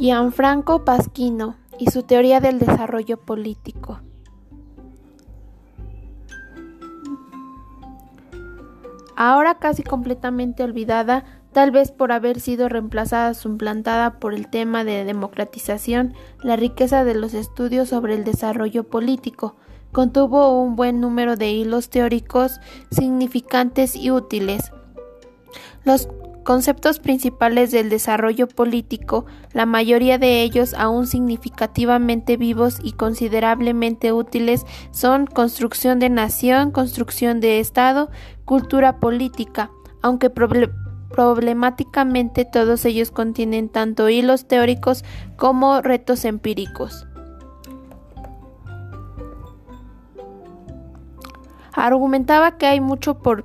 Gianfranco Pasquino y su teoría del desarrollo político. Ahora casi completamente olvidada, tal vez por haber sido reemplazada suplantada por el tema de democratización, la riqueza de los estudios sobre el desarrollo político contuvo un buen número de hilos teóricos significantes y útiles. Los conceptos principales del desarrollo político, la mayoría de ellos aún significativamente vivos y considerablemente útiles, son construcción de nación, construcción de Estado, cultura política, aunque problemáticamente todos ellos contienen tanto hilos teóricos como retos empíricos. Argumentaba que hay mucho por